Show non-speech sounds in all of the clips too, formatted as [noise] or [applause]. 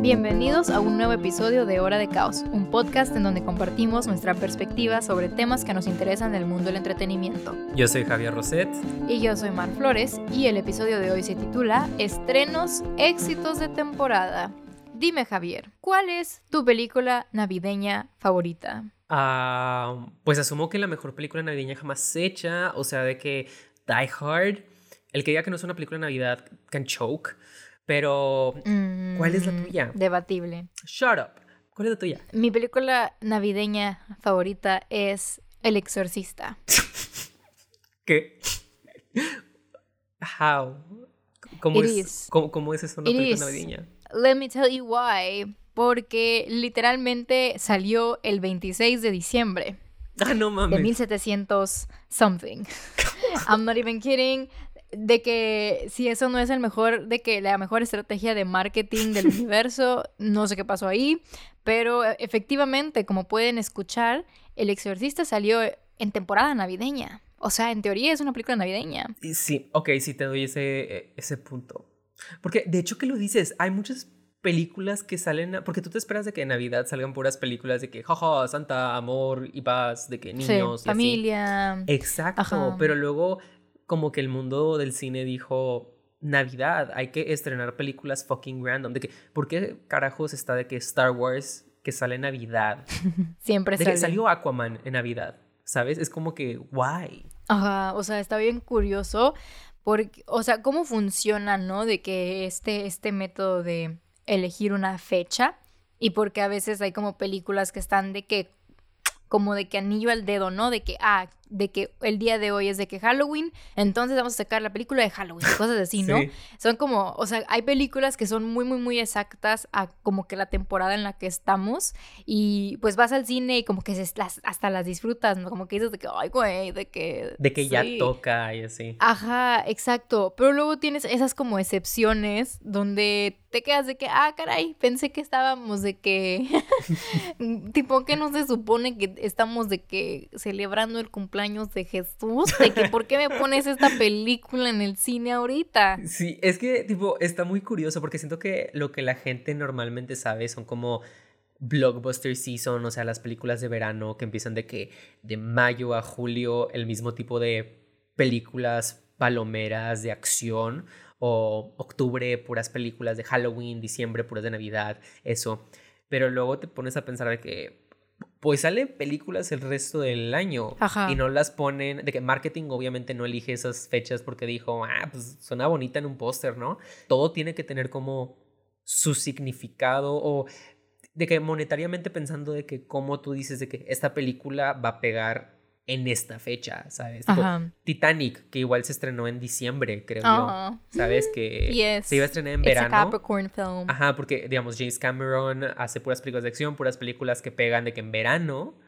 Bienvenidos a un nuevo episodio de Hora de Caos, un podcast en donde compartimos nuestra perspectiva sobre temas que nos interesan del mundo del entretenimiento. Yo soy Javier Roset. Y yo soy Mar Flores, y el episodio de hoy se titula Estrenos, éxitos de temporada. Dime Javier, ¿cuál es tu película navideña favorita? Ah, pues asumo que la mejor película navideña jamás hecha, o sea, de que Die Hard, el que diga que no es una película de Navidad can choke. Pero, ¿cuál es la Mm, tuya? Debatible. Shut up. ¿Cuál es la tuya? Mi película navideña favorita es El Exorcista. [laughs] ¿Qué? How? ¿Cómo, It es, is. ¿cómo, cómo es eso una It película is. navideña? Let me tell you why. Porque literalmente salió el 26 de diciembre Ah, no de mames. 1700 something. [laughs] I'm not even kidding. De que si eso no es el mejor, de que la mejor estrategia de marketing del [laughs] universo, no sé qué pasó ahí, pero eh, efectivamente, como pueden escuchar, El Exorcista salió en temporada navideña. O sea, en teoría es una película navideña. Sí, ok, sí te doy ese, eh, ese punto. Porque de hecho que lo dices, hay muchas películas que salen, a- porque tú te esperas de que en Navidad salgan puras películas de que, jaja, Santa, amor y paz, de que niños Sí, y así. familia. Exacto, Ajá. pero luego como que el mundo del cine dijo, Navidad, hay que estrenar películas fucking random, de que, ¿por qué carajos está de que Star Wars que sale en Navidad? [laughs] Siempre De que salió Aquaman en Navidad, ¿sabes? Es como que, why? Ajá, o sea, está bien curioso porque, o sea, cómo funciona, ¿no? De que este, este método de elegir una fecha y porque a veces hay como películas que están de que, como de que anillo al dedo, ¿no? De que, ah, de que el día de hoy es de que Halloween, entonces vamos a sacar la película de Halloween, [laughs] cosas así, ¿no? Sí. Son como, o sea, hay películas que son muy, muy, muy exactas a como que la temporada en la que estamos y pues vas al cine y como que se- las- hasta las disfrutas, ¿no? Como que dices de que, ay, güey, de que... De que ya sí". toca y así. Ajá, exacto. Pero luego tienes esas como excepciones donde te quedas de que, ah, caray, pensé que estábamos de que, [laughs] tipo, que no se supone que estamos de que celebrando el cumpleaños de Jesús, de que, ¿por qué me pones esta película en el cine ahorita? Sí, es que, tipo, está muy curioso porque siento que lo que la gente normalmente sabe son como blockbuster season, o sea, las películas de verano que empiezan de que de mayo a julio, el mismo tipo de películas palomeras de acción, o octubre, puras películas de Halloween, diciembre, puras de Navidad, eso. Pero luego te pones a pensar de que, pues salen películas el resto del año Ajá. y no las ponen, de que marketing obviamente no elige esas fechas porque dijo, ah, pues suena bonita en un póster, ¿no? Todo tiene que tener como su significado o de que monetariamente pensando de que como tú dices de que esta película va a pegar en esta fecha, ¿sabes? Tipo, Ajá. Titanic, que igual se estrenó en diciembre, creo Ajá. yo. ¿Sabes? Que [laughs] Yes. se iba a estrenar en It's a verano. Capricorn film. Ajá, porque, digamos, James Cameron hace puras películas de acción, puras películas que pegan de que en verano.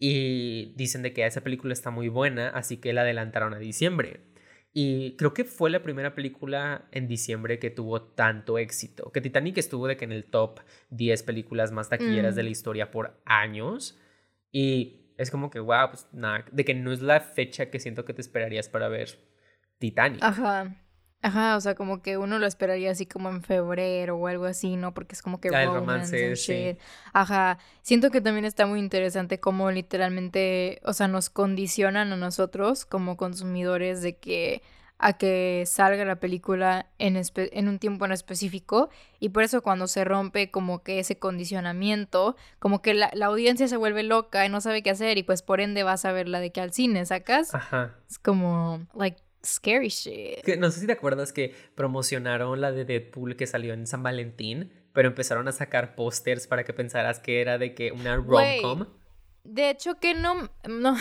Y dicen de que esa película está muy buena, así que la adelantaron a diciembre. Y creo que fue la primera película en diciembre que tuvo tanto éxito. Que Titanic estuvo de que en el top 10 películas más taquilleras Mm. de la historia por años. Y es como que, wow, pues nada, de que no es la fecha que siento que te esperarías para ver Titanic. Ajá. Ajá, o sea, como que uno lo esperaría así como en febrero o algo así, ¿no? Porque es como que Ah, el romance sí. Ajá. Siento que también está muy interesante cómo literalmente, o sea, nos condicionan a nosotros como consumidores de que a que salga la película en, en un tiempo en específico y por eso cuando se rompe como que ese condicionamiento, como que la, la audiencia se vuelve loca y no sabe qué hacer y pues por ende vas a verla de que al cine, ¿sacas? Ajá. Es como, like, scary shit. Que no sé si te acuerdas que promocionaron la de Deadpool que salió en San Valentín, pero empezaron a sacar pósters para que pensaras que era de que una rom-com. De hecho, que no, no,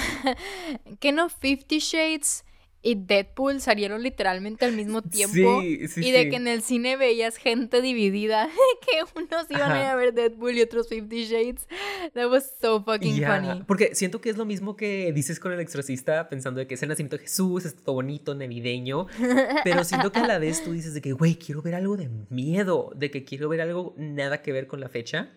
[laughs] que no Fifty Shades y Deadpool salieron literalmente al mismo tiempo. Sí, sí, y de sí. que en el cine veías gente dividida, [laughs] que unos iban a ir Ajá. a ver Deadpool y otros Fifty Shades. That was so fucking funny. Porque siento que es lo mismo que dices con el exorcista, pensando de que es el nacimiento de Jesús, es todo bonito, navideño, pero siento que a la [laughs] vez tú dices de que, güey, quiero ver algo de miedo, de que quiero ver algo nada que ver con la fecha.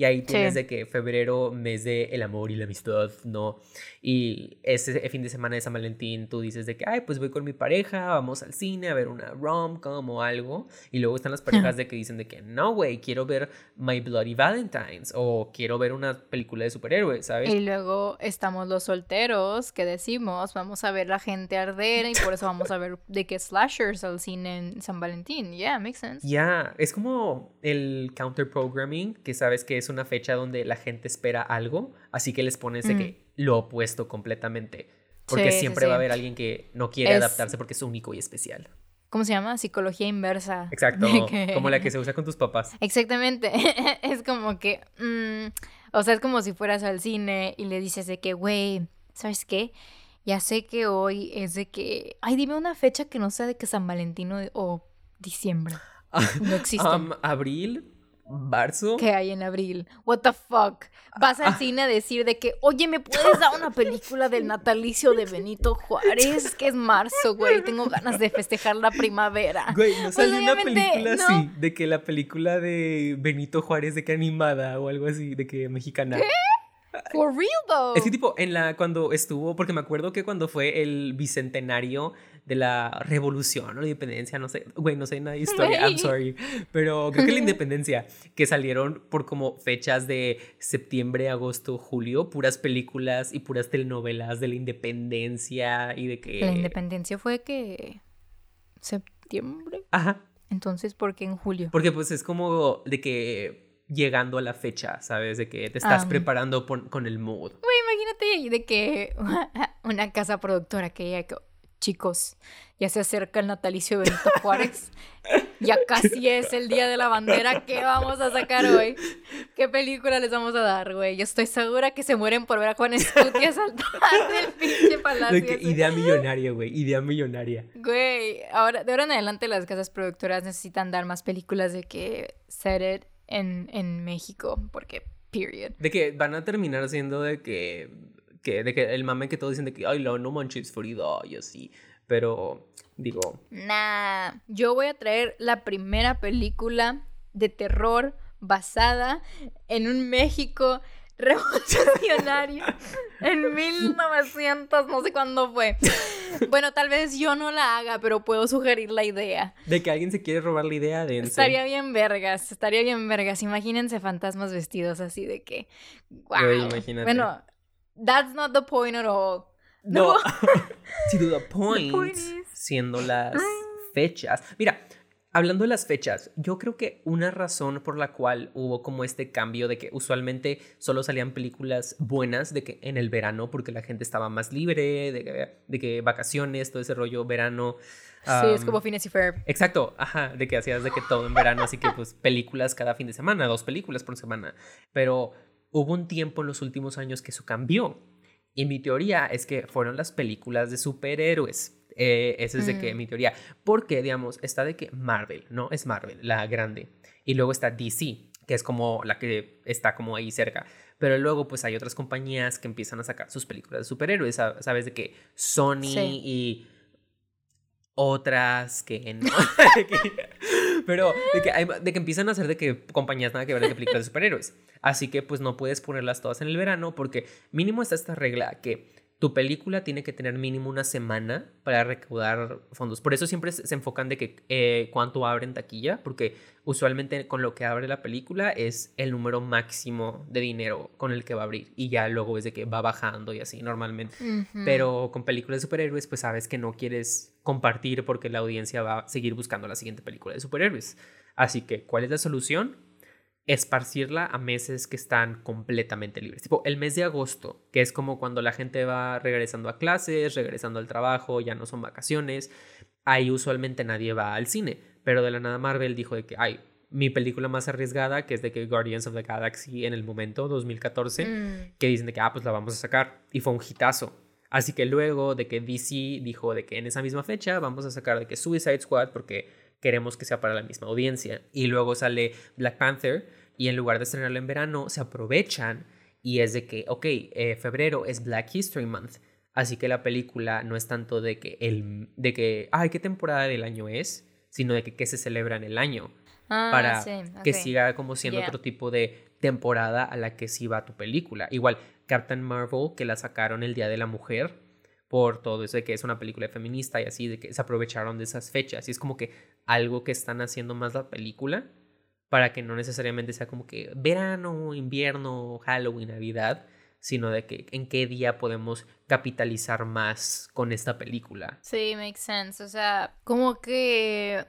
Y ahí tienes de que febrero, mes de el amor y la amistad, ¿no? Y ese fin de semana de San Valentín tú dices de que, ay, pues voy con mi pareja, vamos al cine a ver una rom-com o algo. Y luego están las parejas de que dicen de que, no, güey, quiero ver My Bloody Valentines o quiero ver una película de superhéroes, ¿sabes? Y luego estamos los solteros que decimos, vamos a ver la gente arder y por eso vamos a ver de que slashers al cine en San Valentín. Yeah, makes sense. Ya, es como el counter programming, que sabes que es una fecha donde la gente espera algo, así que les pones de que lo opuesto completamente. Porque siempre va a haber alguien que no quiere adaptarse porque es único y especial. ¿Cómo se llama? Psicología inversa. [laughs] Exacto, como la que se usa con tus papás. Exactamente, [laughs] es como que, mm, o sea, es como si fueras al cine y le dices de que, güey, ¿sabes qué? Ya sé que hoy es de que, ay, dime una fecha que no sea de que San Valentín o diciembre. No existe. Um, abril, marzo. ¿Qué hay en abril? What the fuck? Vas al ah. cine a decir de que, oye, ¿me puedes dar una película del natalicio de Benito Juárez? Que es marzo, güey. Tengo ganas de festejar la primavera. Güey, no pues salió una película así, de que la película de Benito Juárez, de que animada o algo así, de que mexicana. ¿Qué? For real though. Es que tipo, en la, cuando estuvo, porque me acuerdo que cuando fue el bicentenario de la revolución o la independencia, no sé, güey, no sé nada de historia, I'm sorry, pero creo que la [laughs] independencia, que salieron por como fechas de septiembre, agosto, julio, puras películas y puras telenovelas de la independencia y de que... La independencia fue que... septiembre. Ajá. Entonces, ¿por qué en julio? Porque pues es como de que llegando a la fecha, ¿sabes? De que te estás preparando con el mood. Güey, imagínate de que [laughs] una casa productora que ya chicos, ya se acerca el natalicio de Benito Juárez. Ya [laughs] casi es el día de la bandera. ¿Qué vamos a sacar hoy? ¿Qué película les vamos a dar, güey? Yo estoy segura que se mueren por ver a Juan Escutia saltar del pinche palacio. idea millonaria, güey. Idea millonaria. Güey, ahora, de ahora en adelante las casas productoras necesitan dar más películas de que set it en, en México, porque period. De que van a terminar siendo de que que, de que el mame que todos dicen de que, ay, no, no manches Frida y así. Pero, digo. Nah, yo voy a traer la primera película de terror basada en un México [laughs] revolucionario [laughs] en 1900, no sé cuándo fue. Bueno, tal vez yo no la haga, pero puedo sugerir la idea. De que alguien se quiere robar la idea de Estaría bien vergas, estaría bien vergas. Imagínense fantasmas vestidos así de que, wow. imagínate. Bueno, That's not the point at all. No. [laughs] sí, the point, siendo las fechas. Mira, hablando de las fechas, yo creo que una razón por la cual hubo como este cambio de que usualmente solo salían películas buenas de que en el verano porque la gente estaba más libre, de que, de que vacaciones, todo ese rollo verano. sí, es como Phineas y Ferb. Exacto, ajá, de que hacías de que todo en verano, así que pues películas cada fin de semana, dos películas por semana. Pero hubo un tiempo en los últimos años que eso cambió. Y mi teoría es que fueron las películas de superhéroes. Eh, esa es de que mm. mi teoría. Porque, digamos, está de que Marvel, ¿no? Es Marvel, la grande. Y luego está DC, que es como la que está como ahí cerca. Pero luego, pues hay otras compañías que empiezan a sacar sus películas de superhéroes. Sabes de que Sony y otras que no. [laughs] [laughs] Pero de que, de que empiezan a hacer de que compañías nada que ver de películas de superhéroes. Así que pues no puedes ponerlas todas en el verano porque mínimo está esta regla que tu película tiene que tener mínimo una semana para recaudar fondos. Por eso siempre se enfocan de que eh, cuánto abre en taquilla, porque usualmente con lo que abre la película es el número máximo de dinero con el que va a abrir y ya luego es de que va bajando y así normalmente. Pero con películas de superhéroes pues sabes que no quieres compartir porque la audiencia va a seguir buscando la siguiente película de superhéroes. Así que, ¿cuál es la solución? esparcirla a meses que están completamente libres. Tipo, el mes de agosto, que es como cuando la gente va regresando a clases, regresando al trabajo, ya no son vacaciones, ahí usualmente nadie va al cine, pero de la nada Marvel dijo de que, ay, mi película más arriesgada, que es de que Guardians of the Galaxy en el momento, 2014, mm. que dicen de que, ah, pues la vamos a sacar, y fue un hitazo. Así que luego de que DC dijo de que en esa misma fecha vamos a sacar de que Suicide Squad, porque queremos que sea para la misma audiencia. Y luego sale Black Panther y en lugar de estrenarlo en verano, se aprovechan y es de que, ok, eh, febrero es Black History Month. Así que la película no es tanto de que, el, de que, ay, ¿qué temporada del año es? Sino de que qué se celebra en el año. Ah, para que siga como siendo otro tipo de temporada a la que sí va tu película. Igual, Captain Marvel, que la sacaron el Día de la Mujer, por todo eso de que es una película feminista y así, de que se aprovecharon de esas fechas. Y es como que algo que están haciendo más la película para que no necesariamente sea como que verano, invierno, Halloween, Navidad, sino de que en qué día podemos capitalizar más con esta película. Sí, makes sense. O sea, como que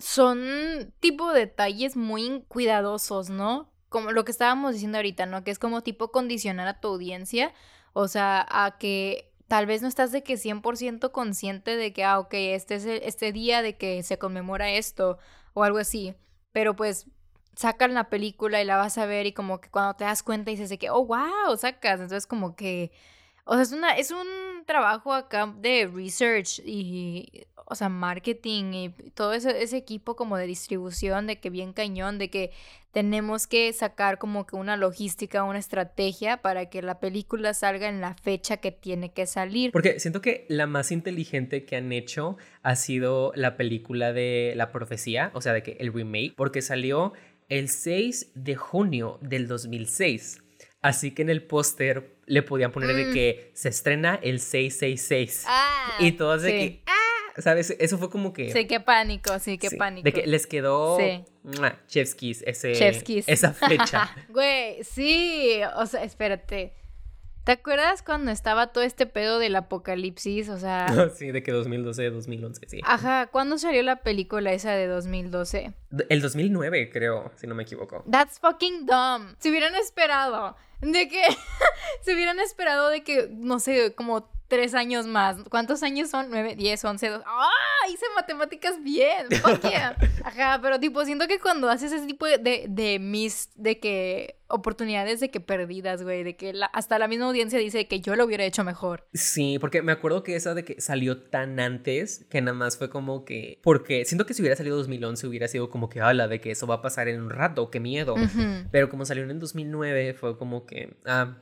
son tipo detalles muy cuidadosos, ¿no? Como lo que estábamos diciendo ahorita, ¿no? Que es como tipo condicionar a tu audiencia, o sea, a que tal vez no estás de que 100% consciente de que, ah, ok, este es este día de que se conmemora esto o algo así, pero pues sacan la película y la vas a ver y como que cuando te das cuenta dices de que, oh, wow, sacas, entonces como que, o sea, es, una, es un trabajo acá de research y, o sea, marketing y todo ese, ese equipo como de distribución, de que bien cañón, de que tenemos que sacar como que una logística, una estrategia para que la película salga en la fecha que tiene que salir. Porque siento que la más inteligente que han hecho ha sido la película de La Profecía, o sea, de que el remake, porque salió el 6 de junio del 2006. Así que en el póster le podían poner de mm. que se estrena el 666. Ah, y todos de que, ah, ¿sabes? Eso fue como que... Sí, qué pánico, sí, qué pánico. De que les quedó sí. Chefskis ese, esa [laughs] fecha. Güey, sí, o sea, espérate. ¿Te acuerdas cuando estaba todo este pedo del apocalipsis? O sea... [laughs] sí, de que 2012, 2011, sí. Ajá, ¿cuándo salió la película esa de 2012? El 2009, creo, si no me equivoco. That's fucking dumb. Se hubieran esperado de que... [laughs] se hubieran esperado de que, no sé, como tres años más. ¿Cuántos años son? Nueve, diez, once, dos. ¡Ah! Hice matemáticas bien. [laughs] Ajá, pero tipo, siento que cuando haces ese tipo de, de, mis, de que oportunidades de que perdidas, güey, de que hasta la misma audiencia dice que yo lo hubiera hecho mejor. Sí, porque me acuerdo que esa de que salió tan antes que nada más fue como que, porque siento que si hubiera salido 2011 hubiera sido como que, habla de que eso va a pasar en un rato, qué miedo. Pero como salió en 2009 fue como que, ah,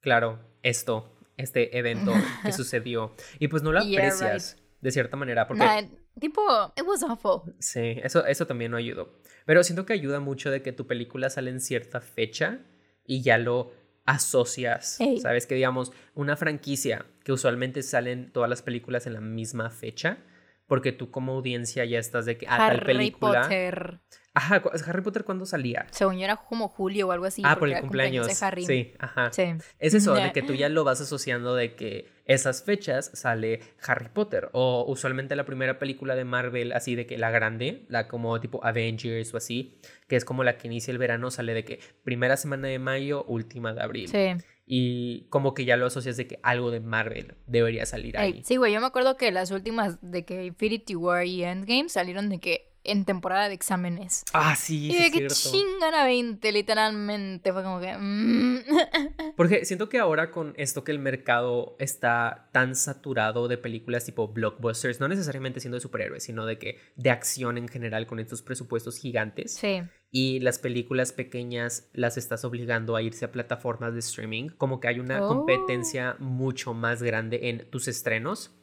claro, esto este evento que [laughs] sucedió. Y pues no lo aprecias de cierta manera. Porque, tipo, it was awful. Sí, eso, eso también no ayudó. Pero siento que ayuda mucho de que tu película sale en cierta fecha y ya lo asocias. Sabes que digamos, una franquicia que usualmente salen todas las películas en la misma fecha. Porque tú como audiencia ya estás de que a ah, tal película. Potter. Ajá, ¿Harry Potter cuándo salía? Según yo era como julio o algo así. Ah, por el cumpleaños. de Harry. Sí, ajá. Sí. Es eso, de que tú ya lo vas asociando de que esas fechas sale Harry Potter. O usualmente la primera película de Marvel, así de que la grande, la como tipo Avengers o así, que es como la que inicia el verano, sale de que primera semana de mayo, última de abril. Sí. Y como que ya lo asocias de que algo de Marvel debería salir ahí. sí, güey, yo me acuerdo que las últimas de que Infinity War y Endgame salieron de que en temporada de exámenes. Ah, sí, Y de que chingan a 20, literalmente. Fue como que. Mm. [laughs] Porque siento que ahora con esto que el mercado está tan saturado de películas tipo blockbusters, no necesariamente siendo de superhéroes, sino de que de acción en general con estos presupuestos gigantes. Sí. Y las películas pequeñas las estás obligando a irse a plataformas de streaming. Como que hay una oh. competencia mucho más grande en tus estrenos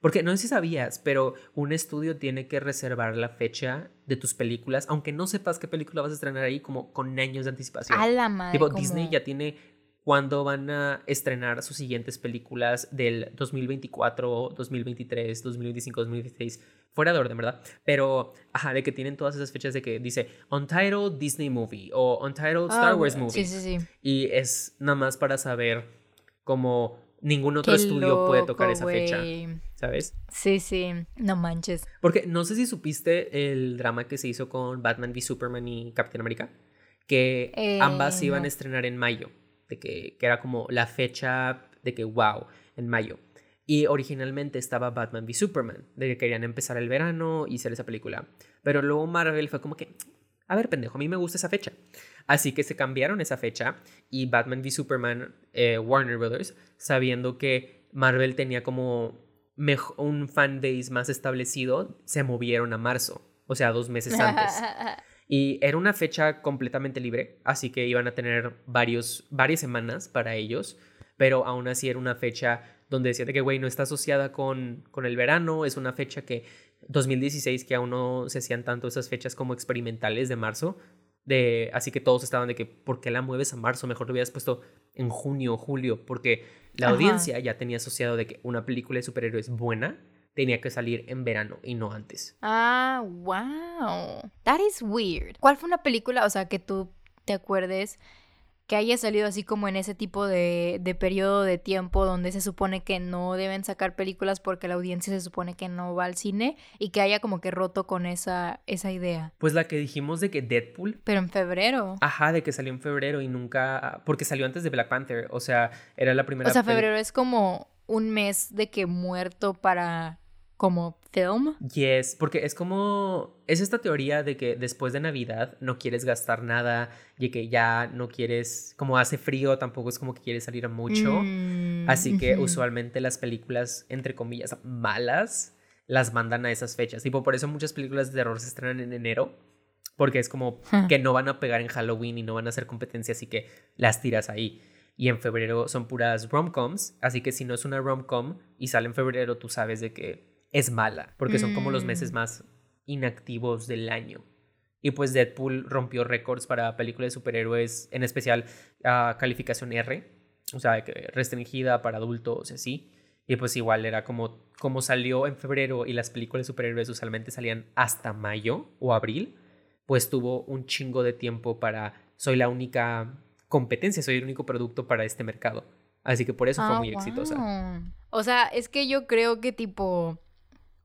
porque no sé si sabías, pero un estudio tiene que reservar la fecha de tus películas, aunque no sepas qué película vas a estrenar ahí, como con años de anticipación. A la madre. Tipo, Disney ya tiene cuándo van a estrenar sus siguientes películas del 2024, 2023, 2025, 2026. Fuera de orden, ¿verdad? Pero, ajá, de que tienen todas esas fechas de que dice Untitled Disney Movie o Untitled Star ah, Wars Movie. Sí, sí, sí. Y es nada más para saber cómo ningún otro estudio puede tocar esa fecha. ¿Sabes? Sí, sí, no manches. Porque no sé si supiste el drama que se hizo con Batman v Superman y Captain America, que eh, ambas iban a estrenar en mayo, de que, que era como la fecha de que, wow, en mayo. Y originalmente estaba Batman v Superman, de que querían empezar el verano y hacer esa película. Pero luego Marvel fue como que, a ver, pendejo, a mí me gusta esa fecha. Así que se cambiaron esa fecha y Batman v Superman, eh, Warner Brothers, sabiendo que Marvel tenía como un fan base más establecido, se movieron a marzo, o sea, dos meses antes. [laughs] Y era una fecha completamente libre, así que iban a tener varios, varias semanas para ellos, pero aún así era una fecha donde decía que, güey, no está asociada con, con el verano, es una fecha que 2016, que aún no se hacían tanto esas fechas como experimentales de marzo, De, así que todos estaban de que, ¿por qué la mueves a marzo? Mejor lo hubieras puesto en junio o julio, porque la audiencia ya tenía asociado de que una película de superhéroes buena tenía que salir en verano y no antes. Ah, wow. That is weird. ¿Cuál fue una película, o sea, que tú te acuerdes que haya salido así como en ese tipo de, de periodo de tiempo donde se supone que no deben sacar películas porque la audiencia se supone que no va al cine y que haya como que roto con esa, esa idea. Pues la que dijimos de que Deadpool. Pero en febrero. Ajá, de que salió en febrero y nunca. Porque salió antes de Black Panther. O sea, era la primera. O sea, febrero es como un mes de que muerto para como film. Yes, porque es como, es esta teoría de que después de Navidad no quieres gastar nada y que ya no quieres, como hace frío, tampoco es como que quieres salir a mucho. Mm, Así que usualmente las películas, entre comillas, malas, las mandan a esas fechas. Tipo, por eso muchas películas de terror se estrenan en enero. Porque es como Huh. que no van a pegar en Halloween y no van a hacer competencia, así que las tiras ahí. Y en febrero son puras rom-coms, así que si no es una rom-com y sale en febrero, tú sabes de que es mala, porque son como los meses Mm. más inactivos del año. Y pues Deadpool rompió récords para películas de superhéroes, en especial a calificación R, o sea, restringida para adultos y así. Y pues igual era como, como salió en febrero y las películas de superhéroes usualmente salían hasta mayo o abril, pues tuvo un chingo de tiempo para, soy la única competencia, soy el único producto para este mercado. Así que por eso fue Ah, muy exitosa. O sea, es que yo creo que tipo,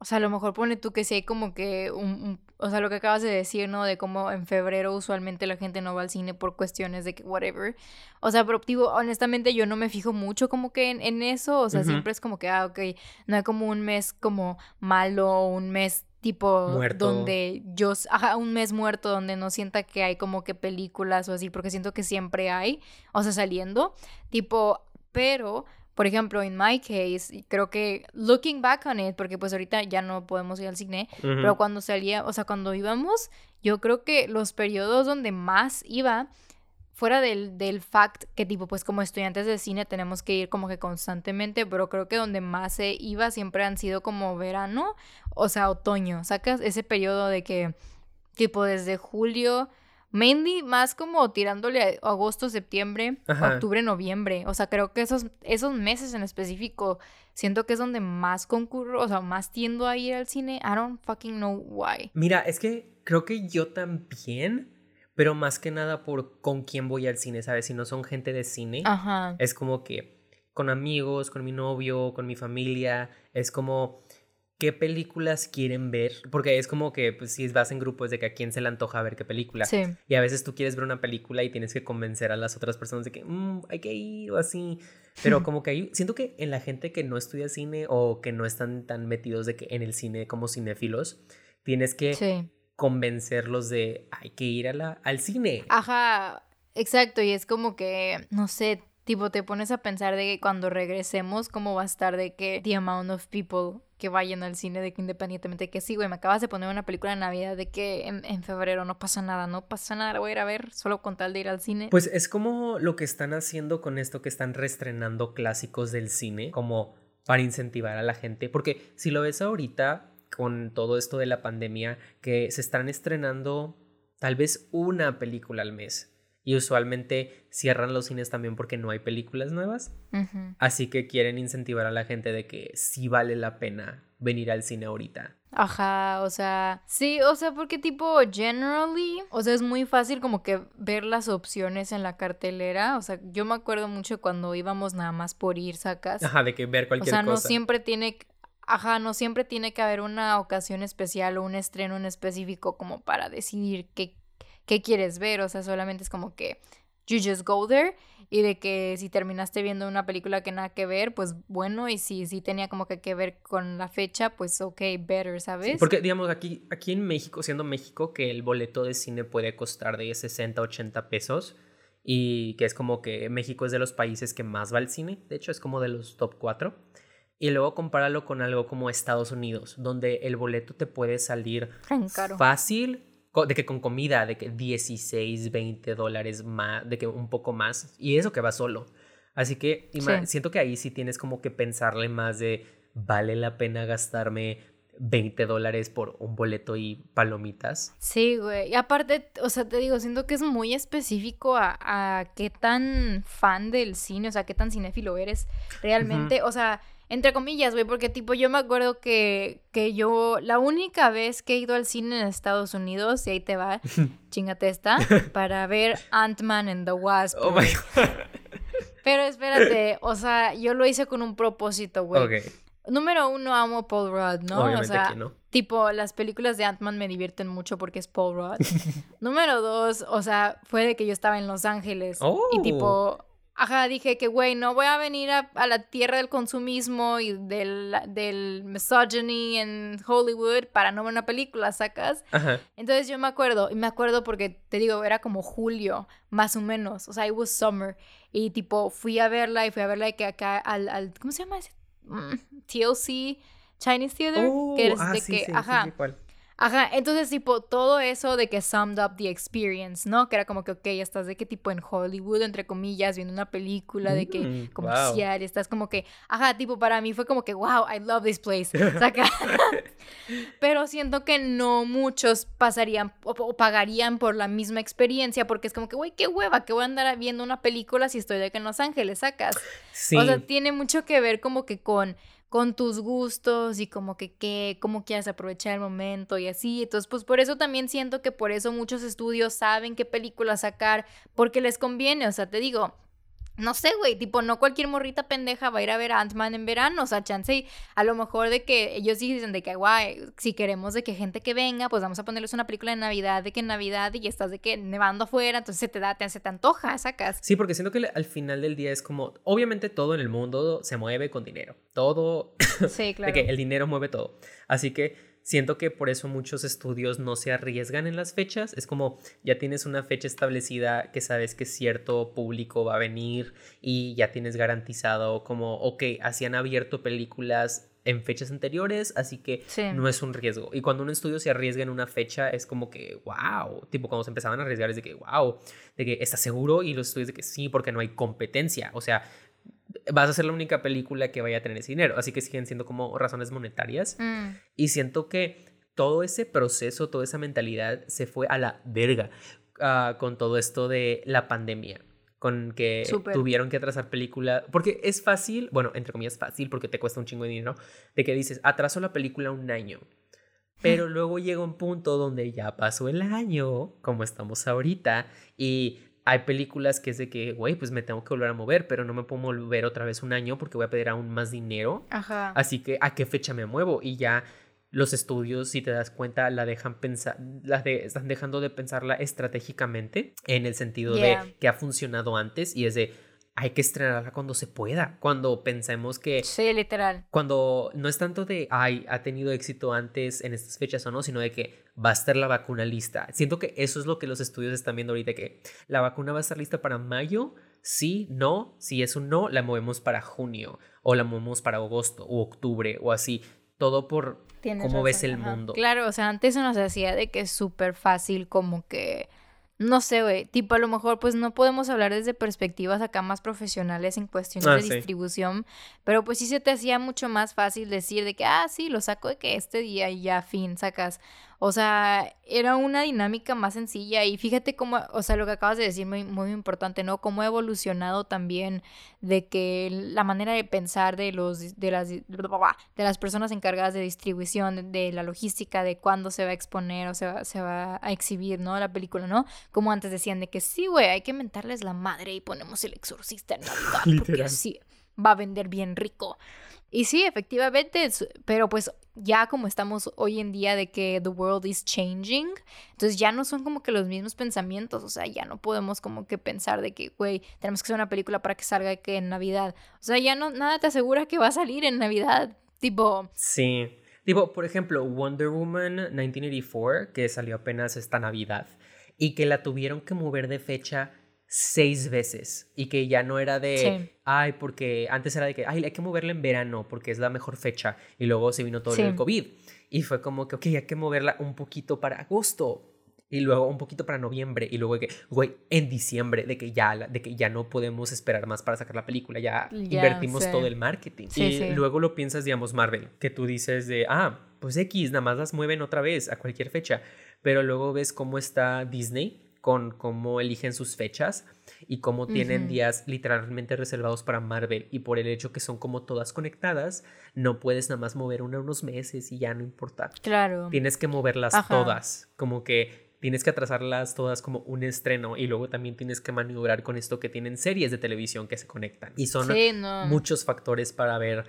o sea, a lo mejor pone tú que sí hay como que un, un- o sea, lo que acabas de decir, ¿no? De cómo en febrero usualmente la gente no va al cine por cuestiones de que whatever. O sea, pero digo, honestamente yo no me fijo mucho como que en, en eso, o sea, siempre es como que, ah, ok, no hay como un mes como malo o un mes tipo Muerto. donde yo, ajá, un mes muerto donde no sienta que hay como que películas o así, porque siento que siempre hay, o sea, saliendo, tipo, pero, por ejemplo, en my case, creo que looking back on it, porque pues ahorita ya no podemos ir al cine, pero cuando salía, o sea, cuando íbamos, yo creo que los periodos donde más iba, fuera del, del fact que tipo, pues como estudiantes de cine tenemos que ir como que constantemente, pero creo que donde más se iba siempre han sido como verano, o sea, otoño, sacas ese periodo de que, tipo, desde julio, mainly más como tirándole a agosto, septiembre, Ajá. octubre, noviembre, o sea, creo que esos, esos meses en específico siento que es donde más concurro, o sea, más tiendo a ir al cine, I don't fucking know why. Mira, es que creo que yo también, pero más que nada por con quién voy al cine, ¿sabes? Si no son gente de cine, Ajá. es como que con amigos, con mi novio, con mi familia, es como qué películas quieren ver, porque es como que pues, si vas en grupos de que a quién se le antoja ver qué película. Sí. Y a veces tú quieres ver una película y tienes que convencer a las otras personas de que "Mm, hay que ir o así. Pero [laughs] como que hay, siento que en la gente que no estudia cine o que no están tan metidos de que en el cine como cinéfilos, tienes que Sí. convencerlos de hay que ir a la, al cine. Ajá, exacto, y es como que, no sé, tipo, te pones a pensar de que cuando regresemos, cómo va a estar de que the amount of people que vayan al cine, de que independientemente que sí, güey, me acabas de poner una película de Navidad de que en, en febrero no pasa nada, no pasa nada, voy a ir a ver solo con tal de ir al cine. Pues es como lo que están haciendo con esto que están restrenando clásicos del cine, como para incentivar a la gente, porque si lo ves ahorita con todo esto de la pandemia, que se están estrenando tal vez una película al mes. Y usualmente cierran los cines también porque no hay películas nuevas. Así que quieren incentivar a la gente de que sí vale la pena venir al cine ahorita. Ajá, o sea, sí, o sea, porque tipo, generally, o sea, es muy fácil como que ver las opciones en la cartelera, o sea, yo me acuerdo mucho cuando íbamos nada más por ir, sacas. Ajá, de que ver O cualquier sea, no cosa. siempre tiene, ajá, no siempre tiene que haber una ocasión especial o un estreno en específico como para decidir qué, qué quieres ver. O sea, solamente es como que you just go there y de que si terminaste viendo una película que nada que ver, pues bueno, y si sí tenía como que que ver con la fecha, pues ok, better, ¿sabes? Porque, digamos, aquí, aquí en México, siendo México, que el boleto de cine puede costar de 60, 80 pesos. Y que es como que México es de los países que más va al cine. De hecho, es como de los top 4. Y luego compáralo con algo como Estados Unidos, donde el boleto te puede salir fácil, de que con comida, de que 16, 20 dólares más, de que un poco más. Y eso que va solo. Así que Sí. siento que ahí sí tienes como que pensarle más de, ¿vale la pena gastarme 20 dólares por un boleto y palomitas. Sí, güey. Y aparte, o sea, te digo, siento que es muy específico a, a qué tan fan del cine, o sea, qué tan cinéfilo eres realmente. O sea, entre comillas, güey, porque tipo yo me acuerdo que, que yo, la única vez que he ido al cine en Estados Unidos, y ahí te va, [laughs] chingate esta, para ver Ant-Man and the Wasp. Oh my God. Pero espérate, o sea, yo lo hice con un propósito, güey. Ok. Número uno, amo a Paul Rudd, ¿no? Obviamente o sea, que no. tipo, las películas de Ant-Man me divierten mucho porque es Paul Rudd. [laughs] Número dos, o sea, fue de que yo estaba en Los Ángeles. Y Oh. tipo, ajá, dije que, güey, no voy a venir a, a la tierra del consumismo y del, del misogyny en Hollywood para no ver una película, ¿sacas? Ajá. Entonces yo me acuerdo, y me acuerdo porque te digo, era como julio, más o menos, o sea, it was summer, y tipo fui a verla y fui a verla de que acá al, al ¿cómo se llama ese? Mm, TLC, Chinese Theater, Oh, que es ah, de sí, que, sí, ajá. Ajá, entonces tipo todo eso de que summed up the experience, ¿no? Que era como que, ok, estás de qué tipo en Hollywood, entre comillas, viendo una película de que Mm, comercial, estás como que, ajá, tipo para mí fue como que, wow, I love this place, [laughs] saca. [laughs] Pero siento que no muchos pasarían o, o pagarían por la misma experiencia porque es como que, güey, qué hueva, que voy a andar viendo una película si estoy de que en Los Ángeles, sacas. Sí. O sea, tiene mucho que ver como que con con tus gustos y como que qué, cómo quieres aprovechar el momento y así. Entonces, pues por eso también siento que por eso muchos estudios saben qué película sacar porque les conviene, o sea, te digo, no sé, güey, tipo, no cualquier morrita pendeja va a ir a ver a Ant-Man en verano, o sea, chance, y a lo mejor de que ellos sí dicen de que, guay, si queremos de que gente que venga, pues vamos a ponerles una película de Navidad, de que en Navidad y estás de que nevando afuera, entonces se te da, te, se te antoja, sacas. Sí, porque siento que al final del día es como, obviamente todo en el mundo se mueve con dinero. Todo, Sí, claro. [laughs] de que el dinero mueve todo. Así que siento que por eso muchos estudios no se arriesgan en las fechas. Es como, ya tienes una fecha establecida que sabes que cierto público va a venir y ya tienes garantizado como, ok, así han abierto películas en fechas anteriores, así que Sí. no es un riesgo. Y cuando un estudio se arriesga en una fecha, es como que, wow, tipo cuando se empezaban a arriesgar es de que, wow, de que estás seguro y los estudios de que sí, porque no hay competencia. O sea, vas a ser la única película que vaya a tener ese dinero, así que siguen siendo como razones monetarias. Mm, Y siento que todo ese proceso, toda esa mentalidad se fue a la verga ah, con todo esto de la pandemia. Con que tuvieron que atrasar película. Porque es fácil, bueno, entre comillas fácil, porque te cuesta un chingo de dinero, de que dices, atraso la película un año. Pero [laughs] luego llega un punto donde ya pasó el año, como estamos ahorita, y hay películas que es de que, güey, pues me tengo que volver a mover, pero no me puedo mover otra vez un año porque voy a pedir aún más dinero. Ajá. Así que, ¿a qué fecha me muevo? Y ya los estudios, si te das cuenta, la dejan pensar, la de- están dejando de pensarla estratégicamente en el sentido Yeah. de que ha funcionado antes y es de, hay que estrenarla cuando se pueda, cuando pensemos que Sí, literal. cuando no es tanto de, ay, ha tenido éxito antes en estas fechas o no, sino de que va a estar la vacuna lista. Siento que eso es lo que los estudios están viendo ahorita, que la vacuna va a estar lista para mayo, sí, no, si es un no, la movemos para junio o la movemos para agosto o octubre o así. Todo por Tienes cómo ves el ajá. mundo. Claro, o sea, antes se nos hacía de que es súper fácil como que, no sé, güey, tipo a lo mejor pues no podemos hablar desde perspectivas acá más profesionales en cuestiones Ah, de sí. distribución, pero pues sí se te hacía mucho más fácil decir de que, ah, sí, lo saco de que este día y ya, fin, sacas. O sea, era una dinámica más sencilla y fíjate cómo, o sea, lo que acabas de decir muy, muy importante, ¿no? Cómo ha evolucionado también de que la manera de pensar de los de las de las personas encargadas de distribución, de, la logística, de cuándo se va a exponer o se va, se va a exhibir, ¿no? La película, ¿no? Como antes decían de que sí, güey, hay que mentarles la madre y ponemos el exorcista en Navidad [laughs] porque Literal. así va a vender bien rico. Y sí, efectivamente, pero pues ya como estamos hoy en día de que the world is changing, entonces ya no son como que los mismos pensamientos, o sea, ya no podemos como que pensar de que, güey, tenemos que hacer una película para que salga que en Navidad. O sea, ya no, nada te asegura que va a salir en Navidad. Tipo, Sí. Tipo, por ejemplo, Wonder Woman 1984, que salió apenas esta Navidad, y que la tuvieron que mover de fecha seis veces, y que ya no era de, Sí. ay, porque antes era de que, ay, hay que moverla en verano, porque es la mejor fecha, y luego se vino todo Sí. el COVID, y fue como que, ok, hay que moverla un poquito para agosto. y luego un poquito para noviembre y luego de que, güey, en diciembre, de que ya, de que ya no podemos esperar más para sacar la película, ya, invertimos todo el marketing. y luego lo piensas, digamos, Marvel, que tú dices de, ah, pues X, nada más las mueven otra vez a cualquier fecha, pero luego ves cómo está Disney con cómo eligen sus fechas y cómo tienen días literalmente reservados para Marvel y por el hecho que son como todas conectadas, no puedes nada más mover una unos meses y ya no importa. Claro. Tienes que moverlas todas, como que tienes que atrasarlas todas como un estreno y luego también tienes que maniobrar con esto que tienen series de televisión que se conectan y son muchos factores para ver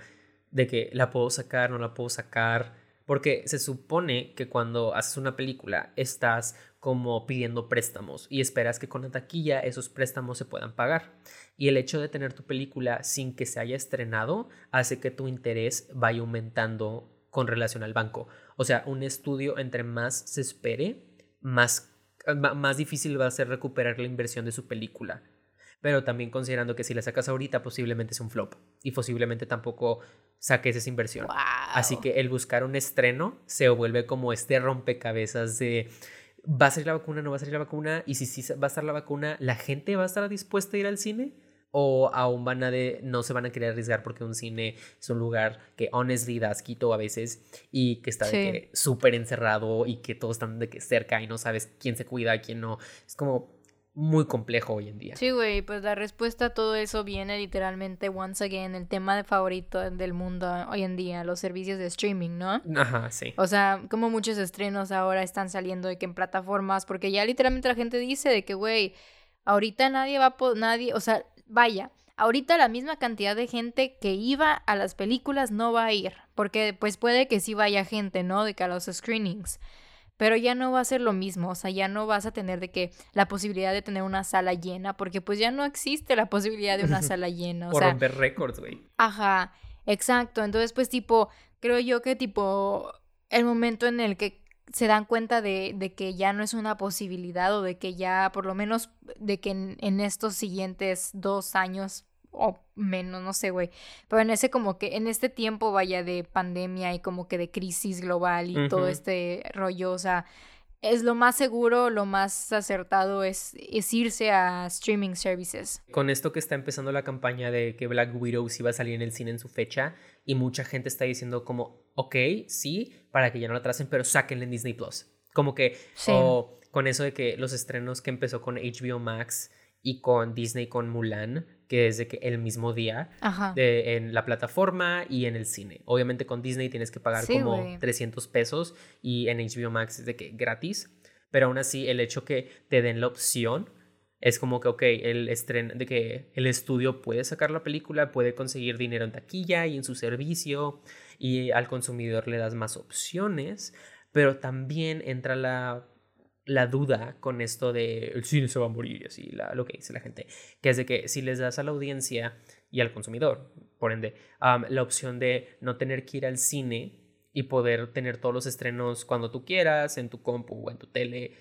de que la puedo sacar, no la puedo sacar, porque se supone que cuando haces una película estás como pidiendo préstamos y esperas que con la taquilla esos préstamos se puedan pagar. Y el hecho de tener tu película sin que se haya estrenado hace que tu interés vaya aumentando con relación al banco. O sea, un estudio entre más se espere, más, más difícil va a ser recuperar la inversión de su película. Pero también considerando que si la sacas ahorita posiblemente es un flop y posiblemente tampoco saques esa inversión. Así que el buscar un estreno se vuelve como este rompecabezas de ¿Va a salir la vacuna? ¿No va a salir la vacuna? Y si sí va a estar la vacuna, ¿la gente va a estar dispuesta a ir al cine? ¿O aún van a de, no se van a querer arriesgar porque un cine es un lugar que honestly das quito a veces y que está súper encerrado y que todos están de que cerca y no sabes quién se cuida, quién no? Es como, muy complejo hoy en día. Sí, güey, pues la respuesta a todo eso viene literalmente, once again, el tema de favorito del mundo hoy en día, los servicios de streaming, ¿no? Ajá, sí. O sea, como muchos estrenos ahora están saliendo de que en plataformas, porque ya literalmente la gente dice de que, güey, ahorita nadie va a nadie, o sea, vaya, ahorita la misma cantidad de gente que iba a las películas no va a ir, porque pues puede que sí vaya gente, ¿no? De que a los screenings pero ya no va a ser lo mismo, o sea, ya no vas a tener de que la posibilidad de tener una sala llena, porque pues ya no existe la posibilidad de una [laughs] sala llena, o Por sea, romper récords, güey. Ajá, exacto, entonces pues tipo, creo yo que tipo el momento en el que se dan cuenta de, de, que ya no es una posibilidad o de que ya por lo menos de que en estos siguientes dos años o menos, no sé, güey. Pero en ese como que, en este tiempo vaya de pandemia y como que de crisis global y todo este rollo, o sea, es lo más seguro, lo más acertado es, es, irse a streaming services. Con esto que está empezando la campaña de que Black Widow sí va a salir en el cine en su fecha y mucha gente está diciendo como, ok, sí, para que ya no la tracen, pero sáquenle en Disney Plus. Como que, o con eso de que los estrenos que empezó con HBO Max y con Disney con Mulan, que es de que el mismo día de, en la plataforma y en el cine. Obviamente con Disney tienes que pagar como 300 pesos y en HBO Max es de que gratis, pero aún así el hecho que te den la opción es como que, ok, el estreno, de que el estudio puede sacar la película, puede conseguir dinero en taquilla y en su servicio y al consumidor le das más opciones, pero también entra la la duda con esto de el cine se va a morir y así, la, lo que dice la gente, que es de que si les das a la audiencia y al consumidor, por ende, la opción de no tener que ir al cine y poder tener todos los estrenos cuando tú quieras, en tu compu o en tu tele,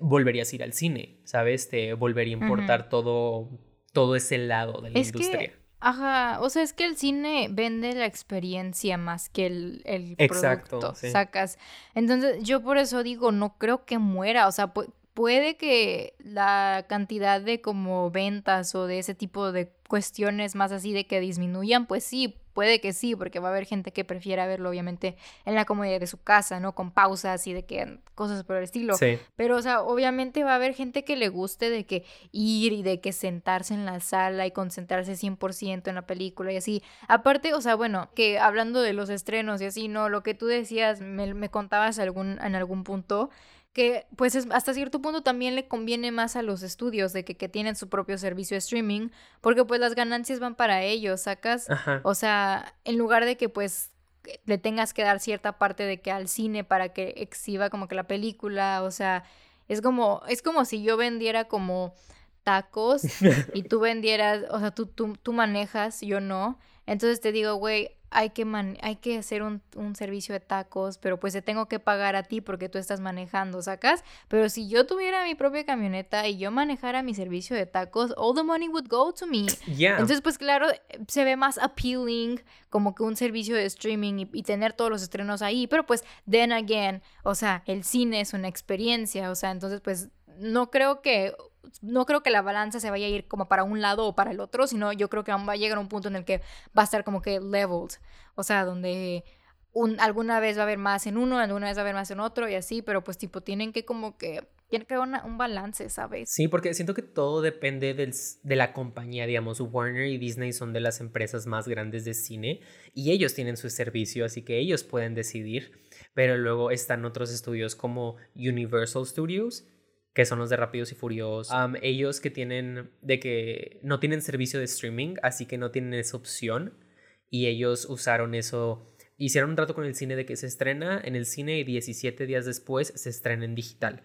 volverías a ir al cine, ¿sabes? Te volvería a importar todo, todo ese lado de la industria. Ajá, o sea, es que el cine vende la experiencia más que el, el Exacto, producto, sacas. Entonces, yo por eso digo, no creo que muera, o sea, puede que la cantidad de como ventas o de ese tipo de cuestiones más así de que disminuyan, pues sí, puede que sí, porque va a haber gente que prefiera verlo obviamente en la comodidad de su casa, ¿no? Con pausas y de que cosas por el estilo. Sí. Pero, o sea, obviamente va a haber gente que le guste de que ir y de que sentarse en la sala y concentrarse 100% en la película y así. Aparte, o sea, bueno, que hablando de los estrenos y así, ¿no? Lo que tú decías, me, me contabas algún, en algún punto que pues hasta cierto punto también le conviene más a los estudios de que, que, tienen su propio servicio de streaming, porque pues las ganancias van para ellos, sacas, o sea, en lugar de que pues le tengas que dar cierta parte de que al cine para que exhiba como que la película, o sea, es como, es como si yo vendiera como tacos [laughs] y tú vendieras, o sea, tú, tú, tú manejas, yo no, entonces te digo, güey, hay que, hay que hacer un, servicio de tacos, pero pues te tengo que pagar a ti porque tú estás manejando, ¿sacas? Pero si yo tuviera mi propia camioneta y yo manejara mi servicio de tacos, all the money would go to me. Entonces, pues claro, se ve más appealing como que un servicio de streaming y, y tener todos los estrenos ahí, pero pues, then again, o sea, el cine es una experiencia, o sea, entonces pues no creo que no creo que la balanza se vaya a ir como para un lado o para el otro, sino yo creo que va a llegar a un punto en el que va a estar como que leveled, o sea, donde un, alguna vez va a haber más en uno, alguna vez va a haber más en otro y así, pero pues tipo tienen que como que tiene que haber un balance, ¿sabes? Sí, porque siento que todo depende del, de la compañía, digamos, Warner y Disney son de las empresas más grandes de cine y ellos tienen su servicio, así que ellos pueden decidir, pero luego están otros estudios como Universal Studios que son los de Rápidos y Furiosos. ellos que tienen, de que no tienen servicio de streaming, así que no tienen esa opción. Y ellos usaron eso, hicieron un trato con el cine de que se estrena en el cine y 17 días después se estrena en digital.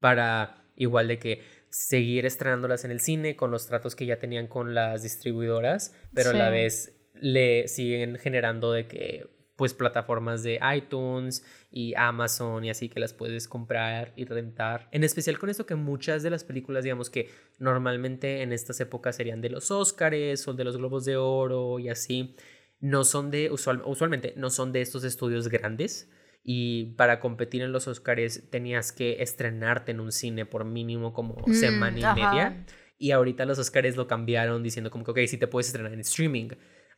Para igual de que seguir estrenándolas en el cine con los tratos que ya tenían con las distribuidoras, pero a la vez le siguen generando de que pues plataformas de iTunes y Amazon y así que las puedes comprar y rentar. En especial con esto que muchas de las películas, digamos que normalmente en estas épocas serían de los Óscares o de los Globos de Oro y así, no son de, usualmente no son de estos estudios grandes y para competir en los Óscares tenías que estrenarte en un cine por mínimo como mm, semana y media. Y ahorita los Óscares lo cambiaron diciendo como que, ok, sí te puedes estrenar en streaming.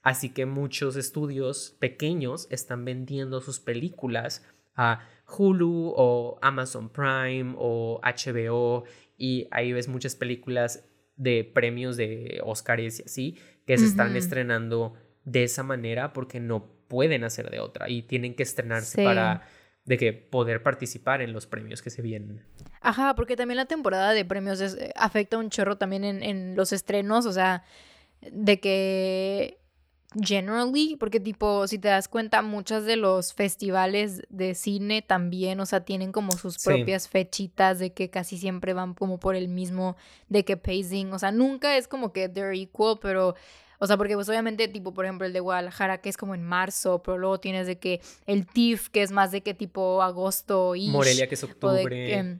Así que muchos estudios pequeños están vendiendo sus películas a Hulu o Amazon Prime o HBO y ahí ves muchas películas de premios de Oscars y así que se están estrenando de esa manera porque no pueden hacer de otra y tienen que estrenarse para de que poder participar en los premios que se vienen. Ajá, porque también la temporada de premios eh, afecta un chorro también en, en los estrenos, o sea, de que generally, porque tipo, si te das cuenta, muchos de los festivales de cine también, o sea, tienen como sus propias fechitas de que casi siempre van como por el mismo, de que pacing, o sea, nunca es como que they're equal, pero... O sea, porque pues obviamente, tipo, por ejemplo, el de Guadalajara, que es como en marzo, pero luego tienes de que el TIFF, que es más de que tipo agosto y... Morelia, que es octubre.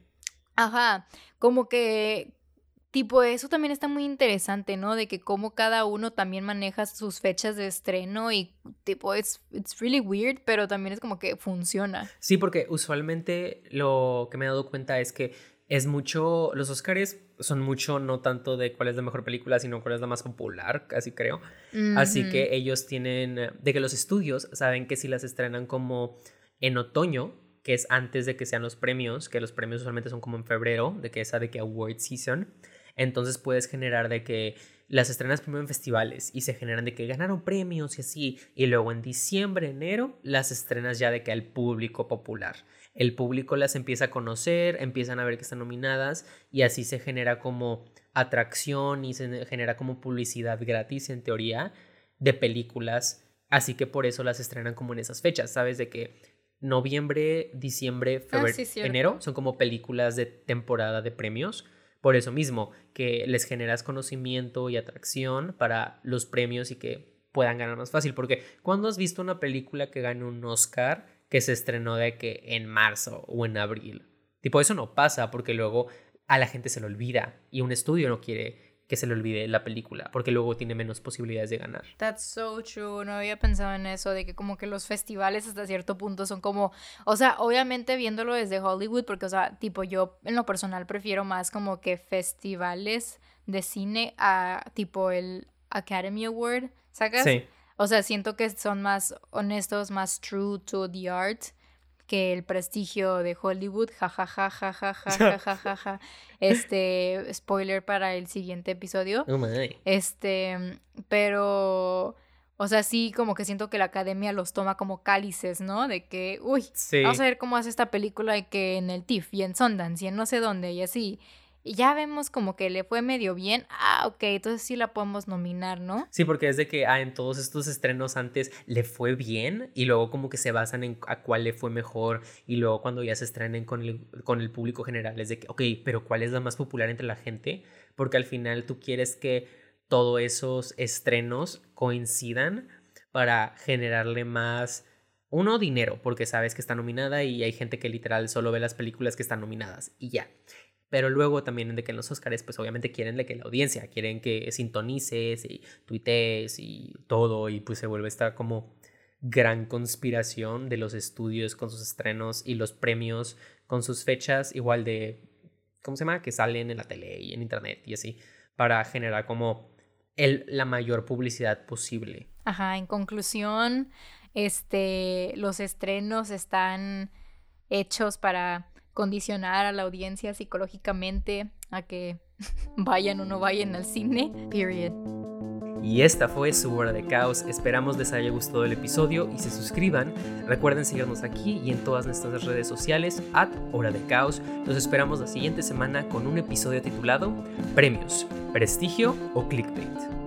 ajá, como que tipo, eso también está muy interesante, ¿no? De que cómo cada uno también maneja sus fechas de estreno y tipo, it's, it's really weird, pero también es como que funciona. Sí, porque usualmente lo que me he dado cuenta es que es mucho, los Oscars son mucho no tanto de cuál es la mejor película, sino cuál es la más popular, casi creo. Así que ellos tienen, de que los estudios saben que si las estrenan como en otoño, que es antes de que sean los premios, que los premios usualmente son como en febrero, de que esa de que award season, entonces puedes generar de que las estrenas primero en festivales y se generan de que ganaron premios y así. Y luego en diciembre, enero, las estrenas ya de que al público popular. El público las empieza a conocer, empiezan a ver que están nominadas y así se genera como atracción y se genera como publicidad gratis en teoría de películas. Así que por eso las estrenan como en esas fechas, ¿sabes? De que noviembre, diciembre, ah, febrero, enero son como películas de temporada de premios por eso mismo, que les generas conocimiento y atracción para los premios y que puedan ganar más fácil. Porque cuando has visto una película que gane un Oscar que se estrenó de que en marzo o en abril? Tipo, eso no pasa porque luego a la gente se lo olvida y un estudio no quiere que se le olvide la película, porque luego tiene menos posibilidades de ganar. That's so true, no había pensado en eso, de que como que los festivales hasta cierto punto son como, o sea, obviamente viéndolo desde Hollywood, porque, o sea, tipo yo en lo personal prefiero más como que festivales de cine a tipo el Academy Award, ¿sacas? Sí. O sea, siento que son más honestos, más true to the art que el prestigio de Hollywood, jajaja, [laughs] ja, Este, spoiler para el siguiente episodio. Oh este, pero, o sea, sí, como que siento que la academia los toma como cálices, ¿no? De que, uy, vamos a ver cómo hace esta película y que en el TIFF y en Sundance y en no sé dónde y así y ya vemos como que le fue medio bien, ah, ok, entonces sí la podemos nominar, ¿no? Sí, porque es de que ah, en todos estos estrenos antes le fue bien y luego como que se basan en a cuál le fue mejor y luego cuando ya se estrenen con el, con el público general es de que, ok, pero ¿cuál es la más popular entre la gente? Porque al final tú quieres que todos esos estrenos coincidan para generarle más, uno, dinero, porque sabes que está nominada y hay gente que literal solo ve las películas que están nominadas y ya. Pero luego también de que en los Oscars, pues obviamente quieren de que la audiencia, quieren que sintonices y tuitees y todo, y pues se vuelve esta como gran conspiración de los estudios con sus estrenos y los premios con sus fechas, igual de, ¿cómo se llama? Que salen en la tele y en internet y así, para generar como el, la mayor publicidad posible. Ajá, en conclusión, este, los estrenos están hechos para condicionar a la audiencia psicológicamente a que [laughs] vayan o no vayan al cine, period. Y esta fue su hora de caos. Esperamos les haya gustado el episodio y se suscriban. Recuerden seguirnos aquí y en todas nuestras redes sociales at hora de caos. Los esperamos la siguiente semana con un episodio titulado Premios, Prestigio o Clickbait.